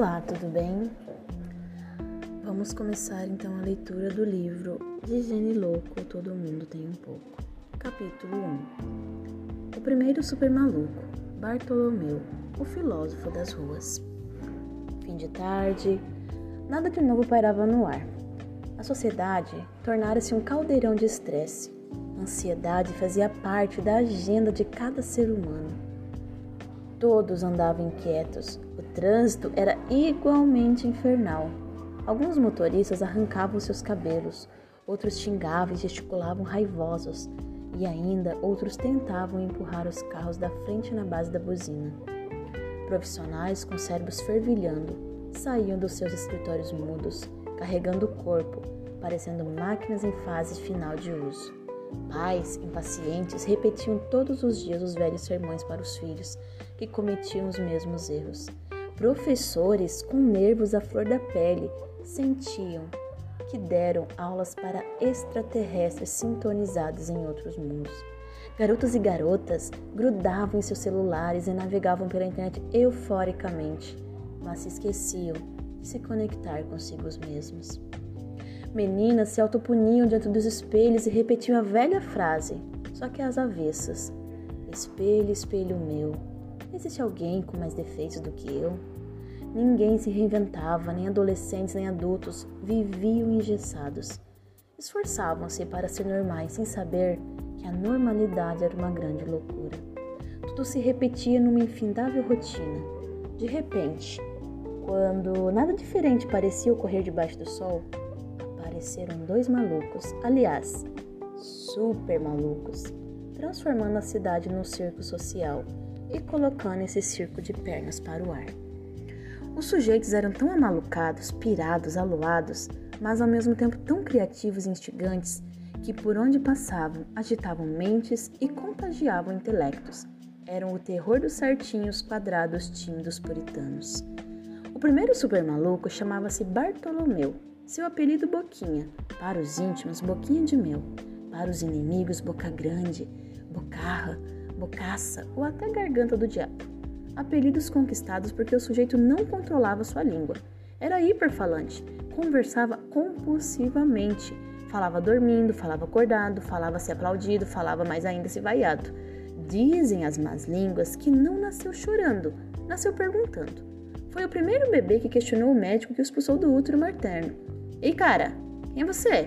Olá, tudo bem? Vamos começar então a leitura do livro De Gene Louco Todo Mundo Tem Um Pouco. Capítulo 1 O primeiro super maluco, Bartolomeu, o filósofo das ruas. Fim de tarde, nada de novo pairava no ar. A sociedade tornara-se um caldeirão de estresse. Ansiedade fazia parte da agenda de cada ser humano Todos andavam inquietos. O trânsito era igualmente infernal. Alguns motoristas arrancavam seus cabelos, outros xingavam e gesticulavam raivosos, e ainda outros tentavam empurrar os carros da frente na base da buzina. Profissionais com cérebros fervilhando saíam dos seus escritórios mudos, carregando o corpo, parecendo máquinas em fase final de uso. Pais, impacientes, repetiam todos os dias os velhos sermões para os filhos, que cometiam os mesmos erros. Professores, com nervos à flor da pele, sentiam que deram aulas para extraterrestres sintonizados em outros mundos. Garotos e garotas grudavam em seus celulares e navegavam pela internet euforicamente, mas se esqueciam de se conectar consigo mesmos. Meninas se autopuniam diante dos espelhos e repetiam a velha frase, só que às avessas: Espelho, espelho meu, existe alguém com mais defeitos do que eu? Ninguém se reinventava, nem adolescentes nem adultos viviam engessados. Esforçavam-se para ser normais sem saber que a normalidade era uma grande loucura. Tudo se repetia numa infindável rotina. De repente, quando nada diferente parecia ocorrer debaixo do sol, apareceram dois malucos, aliás, super malucos, transformando a cidade num circo social e colocando esse circo de pernas para o ar. Os sujeitos eram tão amalucados, pirados, aluados, mas ao mesmo tempo tão criativos e instigantes que por onde passavam agitavam mentes e contagiavam intelectos. Eram o terror dos certinhos, quadrados, tímidos puritanos. O primeiro super maluco chamava-se Bartolomeu seu apelido Boquinha, para os íntimos, Boquinha de Mel, para os inimigos, Boca Grande, Bocarra, Bocaça ou até Garganta do Diabo. Apelidos conquistados porque o sujeito não controlava sua língua. Era hiperfalante, conversava compulsivamente, falava dormindo, falava acordado, falava se aplaudido, falava mais ainda se vaiado. Dizem as más línguas que não nasceu chorando, nasceu perguntando. Foi o primeiro bebê que questionou o médico que o expulsou do útero materno. Ei, cara, quem é você?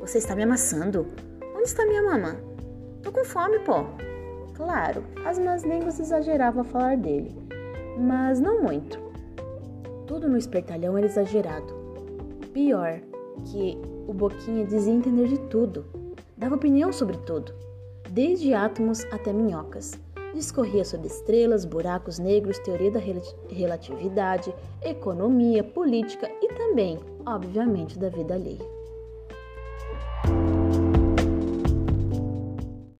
Você está me amassando? Onde está minha mamã? Tô com fome, pô. Claro, as más línguas exageravam a falar dele, mas não muito. Tudo no espertalhão era exagerado. Pior, que o Boquinha dizia entender de tudo, dava opinião sobre tudo, desde átomos até minhocas. Discorria sobre estrelas, buracos negros, teoria da relatividade, economia, política e também, obviamente, da vida alheia.